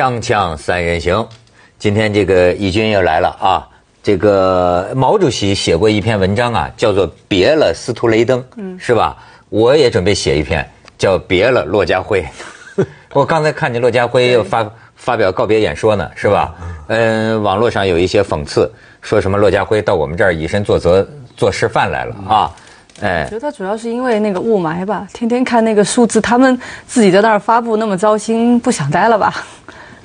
锵锵三人行，今天这个义军又来了啊！这个毛主席写过一篇文章啊，叫做《别了司徒雷登》，是吧？我也准备写一篇，叫《别了骆家辉》。我刚才看见骆家辉又发发表告别演说呢，是吧？嗯，网络上有一些讽刺，说什么骆家辉到我们这儿以身作则做示范来了啊！哎，我觉得他主要是因为那个雾霾吧，天天看那个数字，他们自己在那儿发布那么糟心，不想待了吧？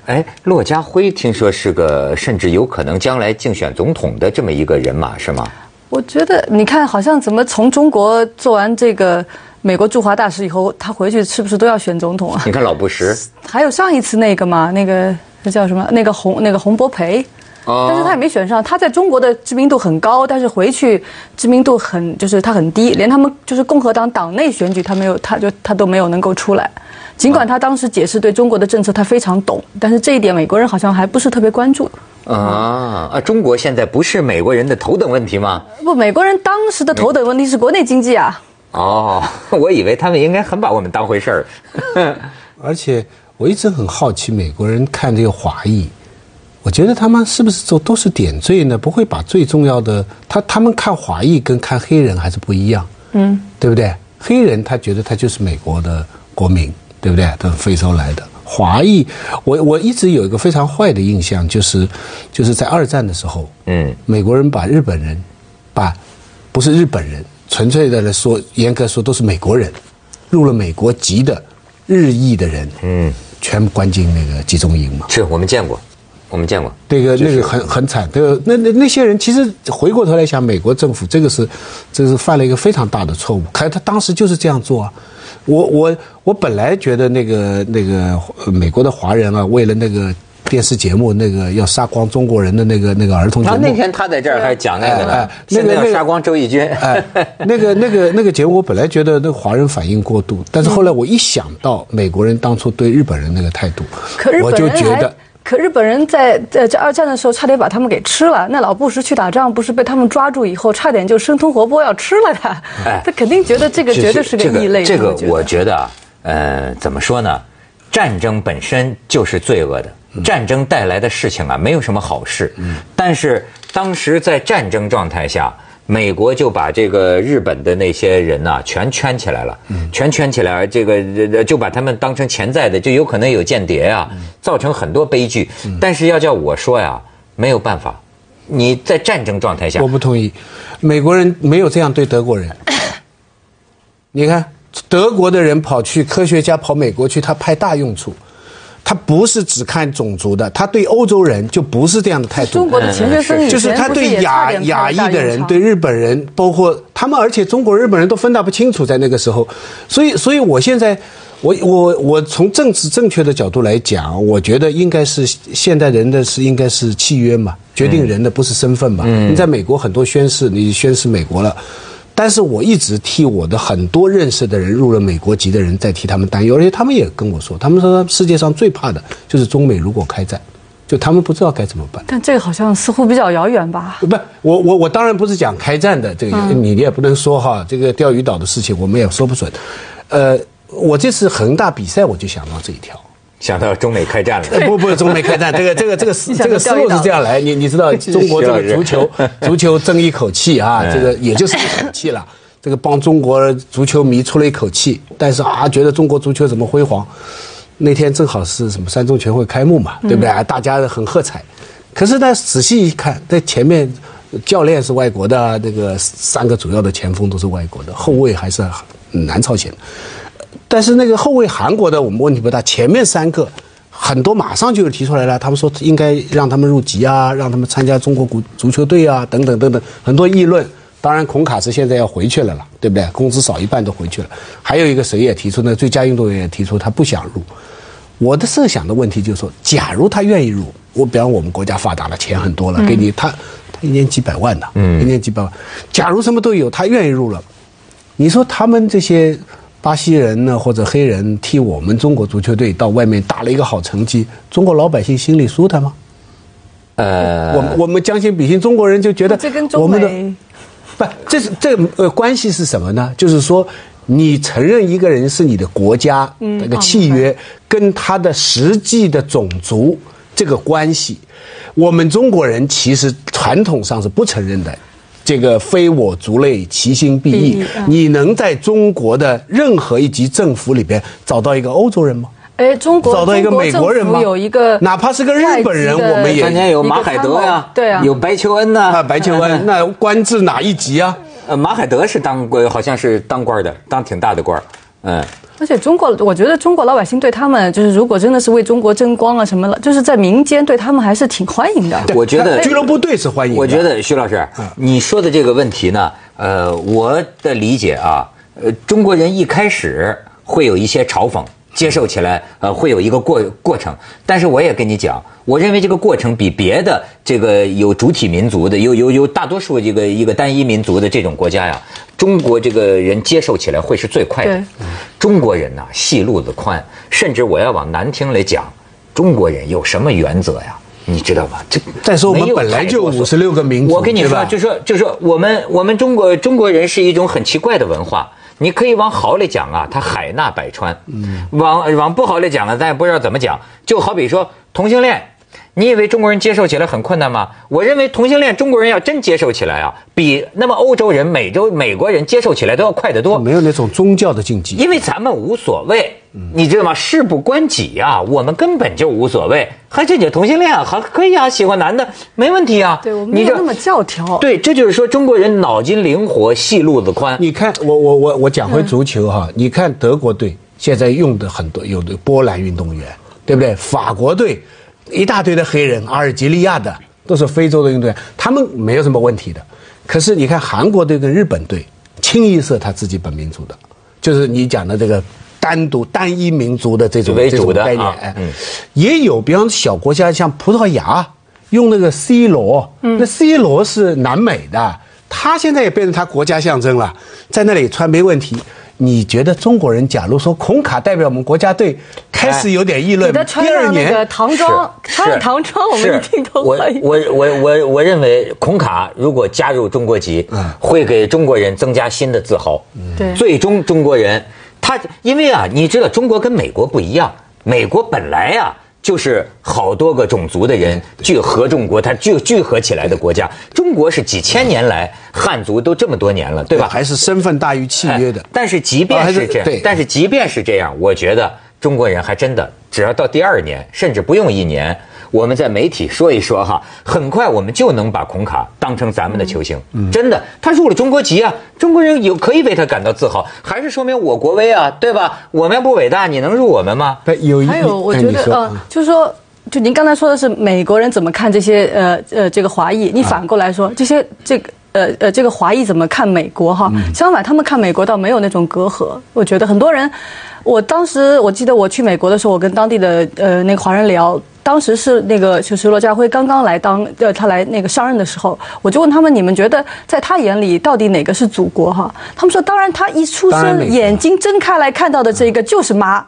哎，骆家辉听说是个甚至有可能将来竞选总统的这么一个人马，是吗？我觉得你看，好像怎么从中国做完这个美国驻华大使以后，他回去是不是都要选总统啊？你看老布什，还有上一次那个嘛，那个那叫什么？那个洪那个洪博培。但是他也没选上，他在中国的知名度很高，但是回去知名度很就是他很低，连他们就是共和党党内选举他没有，他就他都没有能够出来。尽管他当时解释对中国的政策他非常懂，但是这一点美国人好像还不是特别关注。啊啊！中国现在不是美国人的头等问题吗？不，美国人当时的头等问题是国内经济啊。哦，我以为他们应该很把我们当回事儿。而且我一直很好奇美国人看这个华裔。我觉得他们是不是都都是点缀呢？不会把最重要的，他他们看华裔跟看黑人还是不一样，嗯，对不对？黑人他觉得他就是美国的国民，对不对？他是非洲来的。华裔，我我一直有一个非常坏的印象，就是就是在二战的时候，嗯，美国人把日本人，把不是日本人，纯粹的来说，严格说都是美国人，入了美国籍的日裔的人，嗯，全部关进那个集中营嘛。是我们见过。我们见过那个那个很很惨，这个那那那些人其实回过头来想，美国政府这个是，这是犯了一个非常大的错误。可他当时就是这样做啊。我我我本来觉得那个那个美国的华人啊，为了那个电视节目那个要杀光中国人的那个那个儿童节目，那天他在这儿还讲那个呢，那个要杀光周轶君。哎，那个那个那个节目，我本来觉得那个华人反应过度，但是后来我一想到美国人当初对日本人那个态度，我就觉得。可日本人在在这二战的时候，差点把他们给吃了。那老布什去打仗，不是被他们抓住以后，差点就生吞活剥要吃了他。他肯定觉得这个绝对是个异类。这个我觉得，呃，怎么说呢？战争本身就是罪恶的，战争带来的事情啊，没有什么好事。但是当时在战争状态下。美国就把这个日本的那些人呐，全圈起来了，全圈起来，这个就把他们当成潜在的，就有可能有间谍啊，造成很多悲剧。但是要叫我说呀，没有办法，你在战争状态下，我不同意，美国人没有这样对德国人。你看，德国的人跑去科学家跑美国去，他派大用处。他不是只看种族的，他对欧洲人就不是这样的态度。中国的钱学森就是他对亚亚裔的人，对日本人，包括他们，而且中国日本人都分得不清楚，在那个时候。所以，所以我现在，我我我从政治正确的角度来讲，我觉得应该是现代人的是应该是契约嘛，决定人的不是身份嘛。你在美国很多宣誓，你宣誓美国了。但是我一直替我的很多认识的人入了美国籍的人在替他们担忧，而且他们也跟我说，他们说世界上最怕的就是中美如果开战，就他们不知道该怎么办。但这个好像似乎比较遥远吧？不，我我我当然不是讲开战的这个，你你也不能说哈，这个钓鱼岛的事情我们也说不准。呃，我这次恒大比赛我就想到这一条。想到中美开战了？不不，中美开战，这个这个这个思这个思路是这样来。你你知道，中国这个足球 足球争一口气啊，这个也就是一口气了。这个帮中国足球迷出了一口气，但是啊，觉得中国足球怎么辉煌？那天正好是什么三中全会开幕嘛，对不对？大家很喝彩。可是呢，仔细一看，在前面教练是外国的，那个三个主要的前锋都是外国的，后卫还是南朝鲜的。但是那个后卫韩国的我们问题不大，前面三个很多马上就提出来了，他们说应该让他们入籍啊，让他们参加中国足足球队啊，等等等等，很多议论。当然，孔卡斯现在要回去了了，对不对？工资少一半都回去了。还有一个谁也提出呢？最佳运动员也提出他不想入。我的设想的问题就是说，假如他愿意入，我比方我们国家发达了，钱很多了，给你他他一年几百万的，嗯，一年几百万。假如什么都有，他愿意入了，你说他们这些。巴西人呢，或者黑人替我们中国足球队到外面打了一个好成绩，中国老百姓心里舒坦吗？呃，我我们将心比心，中国人就觉得这跟中美不，这是这呃关系是什么呢？就是说，你承认一个人是你的国家那个契约，跟他的实际的种族这个关系，我们中国人其实传统上是不承认的。这个非我族类，其心必异。你能在中国的任何一级政府里边找到一个欧洲人吗？哎，中国找到一个美国人吗？有一个，哪怕是个日本人，我们也当年有马海德呀，对啊，有白求恩呐，白求恩那官至哪一级啊？呃，马海德是当官，好像是当官的，当挺大的官嗯。而且中国，我觉得中国老百姓对他们，就是如果真的是为中国争光啊什么了，就是在民间对他们还是挺欢迎的。我觉得俱乐部队是欢迎。我觉得徐老师，你说的这个问题呢，呃，我的理解啊，呃，中国人一开始会有一些嘲讽。接受起来，呃，会有一个过过程，但是我也跟你讲，我认为这个过程比别的这个有主体民族的，有有有大多数这个一个单一民族的这种国家呀，中国这个人接受起来会是最快的。中国人呐，戏路子宽，甚至我要往难听来讲，中国人有什么原则呀？你知道吗？这再说我们本来就五十六个民族，我跟你说，就说就说我们我们中国中国人是一种很奇怪的文化。你可以往好里讲啊，他海纳百川；往往不好里讲呢，咱也不知道怎么讲。就好比说同性恋，你以为中国人接受起来很困难吗？我认为同性恋中国人要真接受起来啊，比那么欧洲人、美洲美国人接受起来都要快得多。没有那种宗教的禁忌，因为咱们无所谓。你知道吗？事不关己呀，我们根本就无所谓。还这你同性恋啊？好，可以啊，喜欢男的没问题啊。对我们没有那么教条。对，这就是说中国人脑筋灵活，戏路子宽。你看，我我我我讲回足球哈，你看德国队现在用的很多有的波兰运动员，对不对？法国队一大堆的黑人，阿尔及利亚的都是非洲的运动员，他们没有什么问题的。可是你看韩国队跟日本队，清一色他自己本民族的，就是你讲的这个。单独单一民族的这种这种概念，哎，也有，比方小国家像葡萄牙用那个 C 罗，那 C 罗是南美的，他现在也变成他国家象征了，在那里穿没问题。你觉得中国人假如说孔卡代表我们国家队，开始有点议论，第二年唐装，穿唐装，我们一定都可以。我我我我认为孔卡如果加入中国籍，会给中国人增加新的自豪。对，最终中国人。他因为啊，你知道中国跟美国不一样，美国本来呀就是好多个种族的人聚合众国，它聚聚合起来的国家。中国是几千年来汉族都这么多年了，对吧？还是身份大于契约的。但是即便是这样，但是即便是这样，我觉得中国人还真的只要到第二年，甚至不用一年。我们在媒体说一说哈，很快我们就能把孔卡当成咱们的球星。真的，他入了中国籍啊，中国人有可以为他感到自豪，还是说明我国威啊，对吧？我们不伟大，你能入我们吗？有还有，我觉得呃，就是说，就您刚才说的是美国人怎么看这些呃呃这个华裔，你反过来说这些这个呃呃这个华裔怎么看美国哈？相反，他们看美国倒没有那种隔阂。我觉得很多人，我当时我记得我去美国的时候，我跟当地的呃那个华人聊。当时是那个，就是罗家辉刚刚来当，呃，他来那个上任的时候，我就问他们，你们觉得在他眼里到底哪个是祖国？哈，他们说，当然他一出生眼睛睁开来看到的这个就是妈，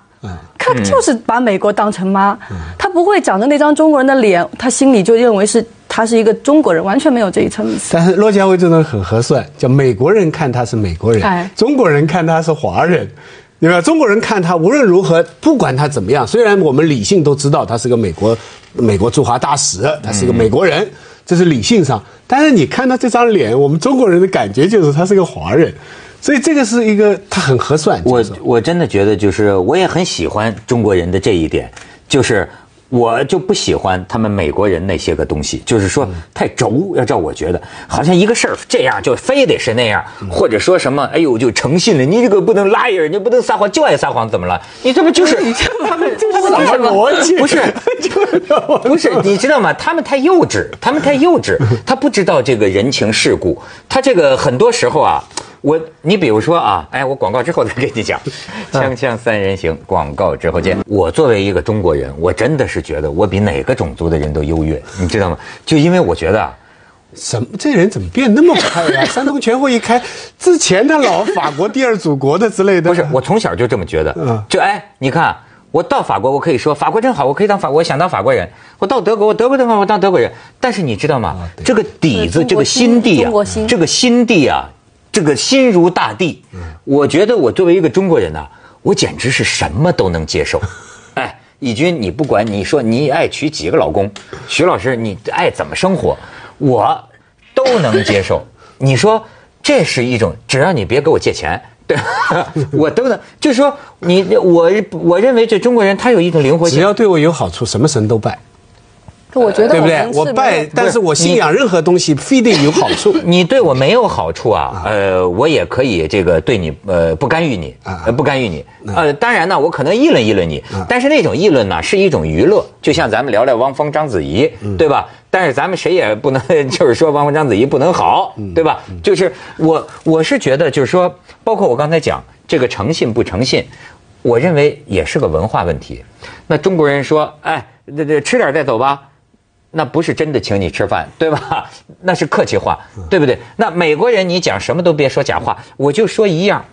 他就是把美国当成妈，他不会长着那张中国人的脸，他心里就认为是他是一个中国人，完全没有这一层意思。但是罗家辉这种很合算，叫美国人看他是美国人，中国人看他是华人。对吧？中国人看他无论如何，不管他怎么样，虽然我们理性都知道他是个美国美国驻华大使，他是个美国人，这是理性上。但是你看他这张脸，我们中国人的感觉就是他是个华人，所以这个是一个他很合算。我我真的觉得就是我也很喜欢中国人的这一点，就是。我就不喜欢他们美国人那些个东西，就是说太轴。要照我觉得，好像一个事儿这样就非得是那样，或者说什么，哎呦就诚信了。你这个不能拉人，你不能撒谎，就爱撒谎，怎么了？你这不就是他们他们什么逻辑？不是，不是，你知道吗？他们太幼稚，他们太幼稚，他不知道这个人情世故。他这个很多时候啊。我，你比如说啊，哎，我广告之后再跟你讲，锵锵三人行，广告之后见。我作为一个中国人，我真的是觉得我比哪个种族的人都优越，你知道吗？就因为我觉得，什么这人怎么变那么快呀？三中全会一开，之前他老法国第二祖国的之类的。不是，我从小就这么觉得。嗯，就哎，你看，我到法国，我可以说法国真好，我可以当法国，我想当法国人。我到德国，我德国的话，我当德国人。但是你知道吗？这个底子，这个心地啊，这个心地啊。这个心如大地。我觉得我作为一个中国人呐，我简直是什么都能接受。哎，义军，你不管你说你爱娶几个老公，徐老师你爱怎么生活，我都能接受。你说这是一种，只要你别给我借钱。对，我都能，就是说，你我我认为这中国人他有一种灵活性，只要对我有好处，什么神都拜。我觉得对不对？我拜，但是我信仰任何东西，非得有好处。你对我没有好处啊，呃，我也可以这个对你呃不干预你，呃不干预你。呃，当然呢，我可能议论议论你，但是那种议论呢是一种娱乐，就像咱们聊聊汪峰、章子怡，对吧？但是咱们谁也不能 就是说汪峰、章子怡不能好，对吧？就是我我是觉得就是说，包括我刚才讲这个诚信不诚信，我认为也是个文化问题。那中国人说，哎，这这吃点再走吧。那不是真的请你吃饭，对吧？那是客气话，对不对？那美国人你讲什么都别说假话，我就说一样。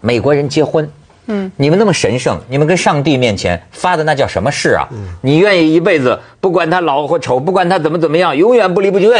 美国人结婚，嗯，你们那么神圣，你们跟上帝面前发的那叫什么誓啊？你愿意一辈子不管他老或丑，不管他怎么怎么样，永远不离不弃。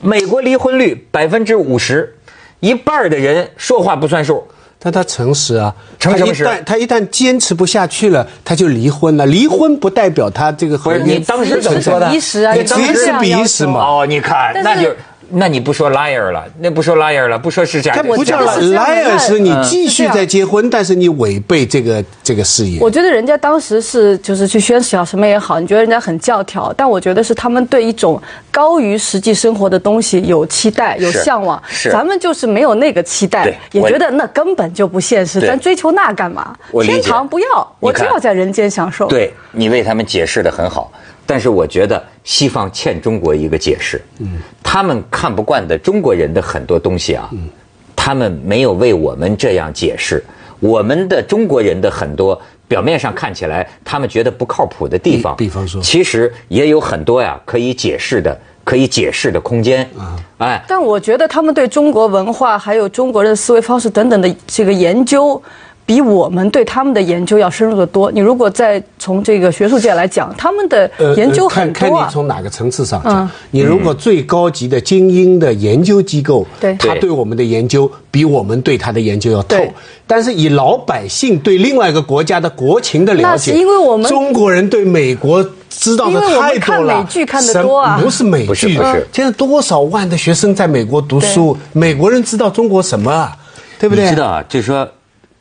美国离婚率百分之五十，一半的人说话不算数。但他诚实啊，诚实。他一旦坚持不下去了，他就离婚了。离婚不代表他这个婚姻你当时怎么说的？比时啊，你当时是比时嘛？哦，你看，那就。那你不说 liar 了，那不说 liar 了，不说是假，不叫 liar，是你继续在结婚，但是你违背这个这个誓言。我觉得人家当时是就是去宣誓啊，什么也好，你觉得人家很教条，但我觉得是他们对一种高于实际生活的东西有期待、有向往。是，咱们就是没有那个期待，也觉得那根本就不现实，咱追求那干嘛？天堂不要，我就要在人间享受。对你为他们解释的很好。但是我觉得西方欠中国一个解释，嗯，他们看不惯的中国人的很多东西啊，嗯，他们没有为我们这样解释。我们的中国人的很多表面上看起来他们觉得不靠谱的地方，比方说，其实也有很多呀可以解释的、可以解释的空间啊。哎，但我觉得他们对中国文化还有中国人的思维方式等等的这个研究。比我们对他们的研究要深入的多。你如果再从这个学术界来讲，他们的研究很多。看看你从哪个层次上讲。你如果最高级的精英的研究机构，他对我们的研究比我们对他的研究要透。但是以老百姓对另外一个国家的国情的了解，那是因为我们中国人对美国知道的太多了。美剧看得多啊，不是美剧，不是。现在多少万的学生在美国读书，美国人知道中国什么啊？对不对？你知道啊，就是说。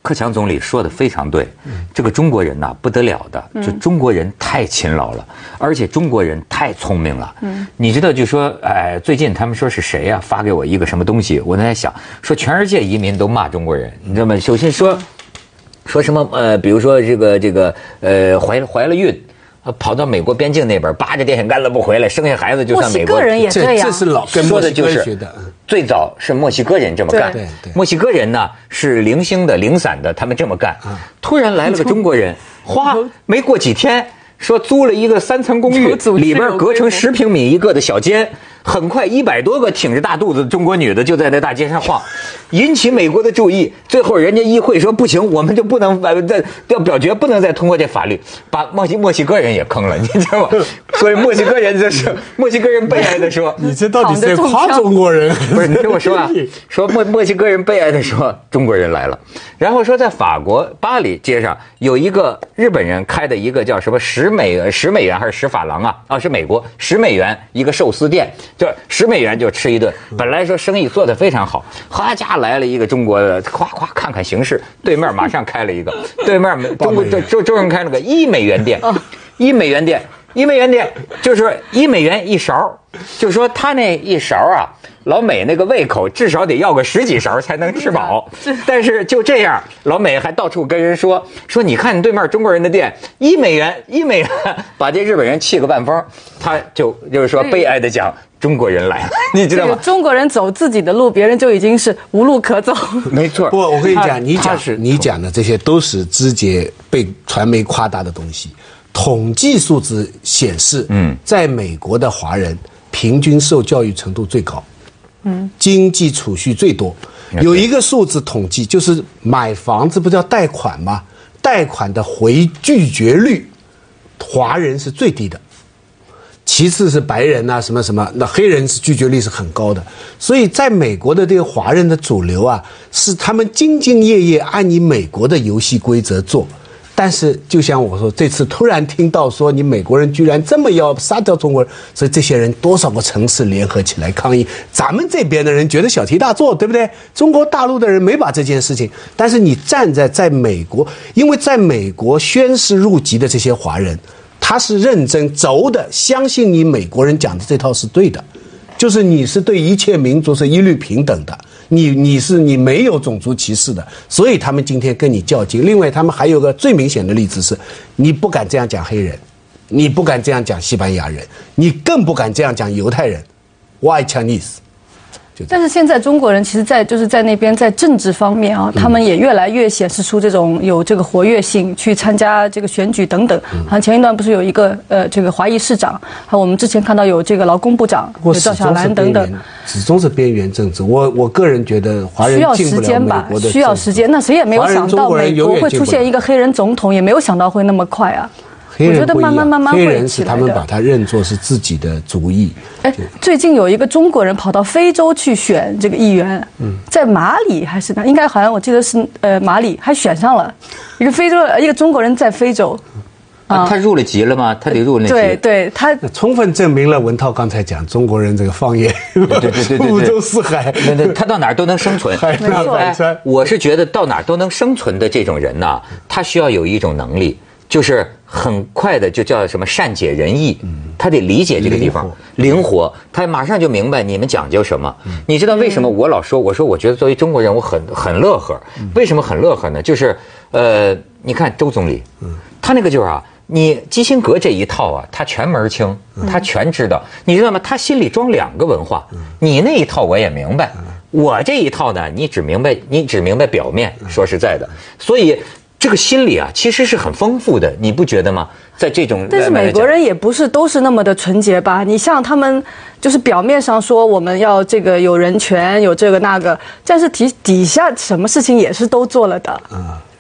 克强总理说的非常对，这个中国人呐不得了的，就中国人太勤劳了，而且中国人太聪明了。你知道，就说哎，最近他们说是谁呀？发给我一个什么东西？我在想，说全世界移民都骂中国人，你知道吗？首先说，说什么呃，比如说这个这个呃，怀怀了孕。跑到美国边境那边，扒着电线杆子不回来，生下孩子就算美国。墨西哥人也这样。这是老说的就是最早是墨西哥人这么干。墨西哥人呢是零星的、零散的，他们这么干。突然来了个中国人，哗，没过几天，说租了一个三层公寓，里边隔成十平米一个的小间。很快，一百多个挺着大肚子的中国女的就在那大街上晃，引起美国的注意。最后，人家议会说不行，我们就不能再要表决，不能再通过这法律，把墨西墨西哥人也坑了，你知道吗？所以墨西哥人就是 墨西哥人悲哀的说：“你这到底在夸中国人？不是？你听我说啊，说墨墨西哥人悲哀的说中国人来了。然后说在法国巴黎街上有一个日本人开的一个叫什么十美十美元还是十法郎啊？啊，是美国十美元一个寿司店。”就十美元就吃一顿，本来说生意做得非常好，哈家来了一个中国的，夸夸看看形势，对面马上开了一个，对面中国周周润开了个一美元店，一美元店，一美元店，就是一美元一勺，就说他那一勺啊。老美那个胃口至少得要个十几勺才能吃饱，但是就这样，老美还到处跟人说说，你看你对面中国人的店一美元一美元，把这日本人气个半疯，他就就是说悲哀的讲中国人来了，你知道吗？中国人走自己的路，别人就已经是无路可走。没错，不，我跟你讲，你讲你讲的这些都是直接被传媒夸大的东西。统计数字显示，嗯，在美国的华人平均受教育程度最高。嗯，经济储蓄最多，有一个数字统计，就是买房子不叫贷款吗？贷款的回拒绝率，华人是最低的。其次是白人呐、什么什么，那黑人是拒绝率是很高的。所以在美国的这个华人的主流啊，是他们兢兢业业按你美国的游戏规则做。但是，就像我说，这次突然听到说你美国人居然这么要杀掉中国人，所以这些人多少个城市联合起来抗议。咱们这边的人觉得小题大做，对不对？中国大陆的人没把这件事情，但是你站在在美国，因为在美国宣誓入籍的这些华人，他是认真轴的，相信你美国人讲的这套是对的，就是你是对一切民族是一律平等的。你你是你没有种族歧视的，所以他们今天跟你较劲。另外，他们还有个最明显的例子是，你不敢这样讲黑人，你不敢这样讲西班牙人，你更不敢这样讲犹太人，Why Chinese？但是现在中国人其实，在就是在那边在政治方面啊，他们也越来越显示出这种有这个活跃性，去参加这个选举等等。好像前一段不是有一个呃这个华裔市长，还有我们之前看到有这个劳工部长有赵小兰等等，始终是边缘政治。我我个人觉得华人需要时间吧，需要时间。那谁也没有想到美国会出现一个黑人总统，也没有想到会那么快啊。黑人我觉得慢慢慢慢黑会人是他们把它认作是自己的主意。哎，最近有一个中国人跑到非洲去选这个议员，在马里还是哪？应该好像我记得是呃马里，还选上了。一个非洲一个中国人在非洲，啊，他入了籍了吗？他得入那籍。对对，他充分证明了文涛刚才讲中国人这个方言，对对对对对五洲四海，对对他到哪儿都能生存。海纳百川哎。我是觉得到哪儿都能生存的这种人呐，他需要有一种能力，就是很快的就叫什么善解人意，他得理解这个地方，灵活，他马上就明白你们讲究什么。你知道为什么我老说，我说我觉得作为中国人，我很很乐呵。为什么很乐呵呢？就是呃，你看周总理，他那个就是啊。你基辛格这一套啊，他全门儿清，他全知道，你知道吗？他心里装两个文化，你那一套我也明白，我这一套呢，你只明白你只明白表面。说实在的，所以这个心理啊，其实是很丰富的，你不觉得吗？在这种但是美国人也不是都是那么的纯洁吧？你像他们，就是表面上说我们要这个有人权，有这个那个，但是底底下什么事情也是都做了的。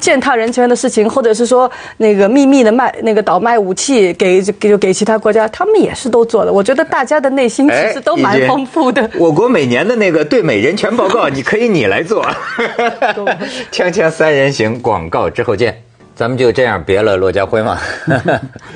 践踏人权的事情，或者是说那个秘密的卖那个倒卖武器给给给其他国家，他们也是都做的。我觉得大家的内心其实都蛮丰富的。我国每年的那个对美人权报告，你可以你来做。锵锵三人行，广告之后见。咱们就这样别了，骆家辉嘛。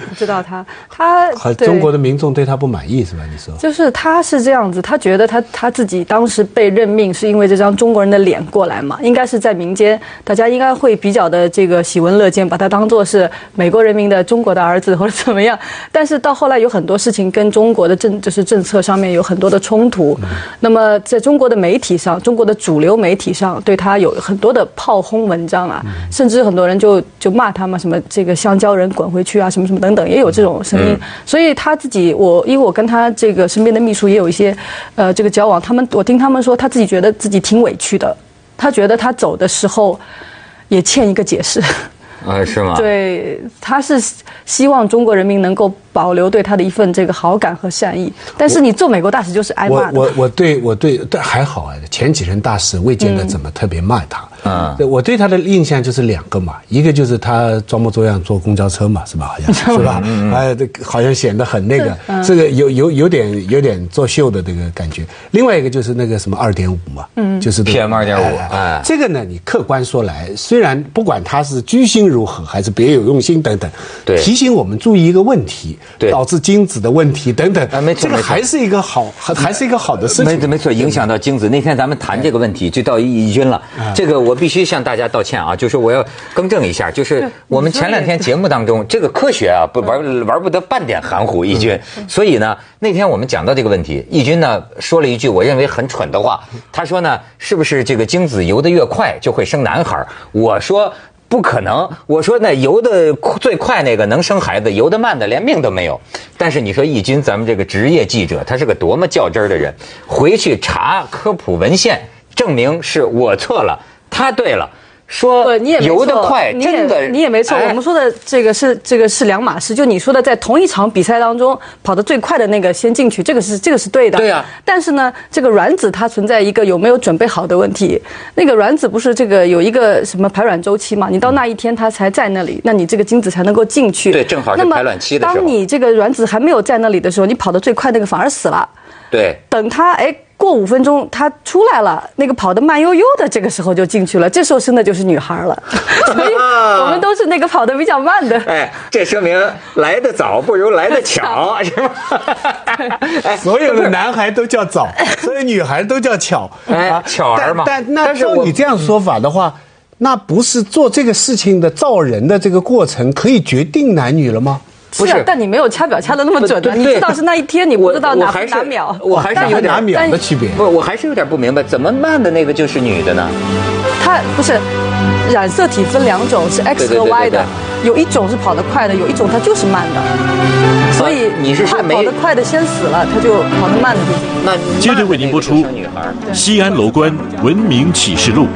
不 知道他他中国的民众对他不满意是吧？你说？就是他是这样子，他觉得他他自己当时被任命是因为这张中国人的脸过来嘛，应该是在民间，大家应该会比较的这个喜闻乐见，把他当做是美国人民的中国的儿子或者怎么样。但是到后来有很多事情跟中国的政就是政策上面有很多的冲突，那么在中国的媒体上，中国的主流媒体上对他有很多的炮轰文章啊，甚至很多人就就骂他嘛，什么这个香蕉人滚回去啊，什么什么等等，也有这种声音。所以他自己，我因为我跟他这个身边的秘书也有一些，呃，这个交往，他们我听他们说，他自己觉得自己挺委屈的，他觉得他走的时候也欠一个解释。啊，是吗？对，他是希望中国人民能够保留对他的一份这个好感和善意。但是你做美国大使就是挨骂的。我我我对我对但还好啊，前几任大使未见得怎么特别骂他。嗯对我对他的印象就是两个嘛，一个就是他装模作样坐公交车嘛，是吧？好像 是吧？哎，这个好像显得很那个，这个有有有点有点作秀的这个感觉。另外一个就是那个什么二点五嘛，嗯，就是这个 PM 二点五哎这个呢，你客观说来，虽然不管他是居心如何，还是别有用心等等，对提醒我们注意一个问题，对导致精子的问题等等，啊没错这个还是一个好，还还是一个好的事情。没没错，影响到精子。那天咱们谈这个问题，就到易军了。这个我必须向大家道歉啊，就是我要更正一下，就是我们前两天节目当中，这个科学啊不玩玩不得半点含糊，易军。所以呢，那天我们讲到这个问题，易军呢说了一句我认为很蠢的话，他说呢，是不是这个精子游得越快就会生男孩？我说。不可能！我说那游的最快那个能生孩子，游得慢的连命都没有。但是你说易军，咱们这个职业记者，他是个多么较真儿的人，回去查科普文献，证明是我错了，他对了。说你也游得快，真的你也没错。我们说的这个是这个是两码事。就你说的，在同一场比赛当中跑得最快的那个先进去，这个是这个是对的。对呀。但是呢，这个卵子它存在一个有没有准备好的问题。那个卵子不是这个有一个什么排卵周期嘛？你到那一天它才在那里，那你这个精子才能够进去。对，正好是排卵期的时候。当你这个卵子还没有在那里的时候，你跑得最快那个反而死了。对。等它哎。过五分钟，他出来了，那个跑得慢悠悠的，这个时候就进去了。这时候生的就是女孩了，所以 我们都是那个跑得比较慢的。哎，这说明来得早不如来得巧，是吧？所有的男孩都叫早，所有女孩都叫巧，哎，巧儿嘛。但那照你这样说法的话，那不是做这个事情的造人的这个过程可以决定男女了吗？不是，但你没有掐表掐的那么准的，你知道是那一天，你不知道哪哪秒，我还是有点秒的区别。不，我还是有点不明白，怎么慢的那个就是女的呢？她不是染色体分两种，是 X 和 Y 的，有一种是跑得快的，有一种它就是慢的。所以你是说跑得快的先死了，他就跑得慢的就那接着为您播出《西安楼观文明启示录》。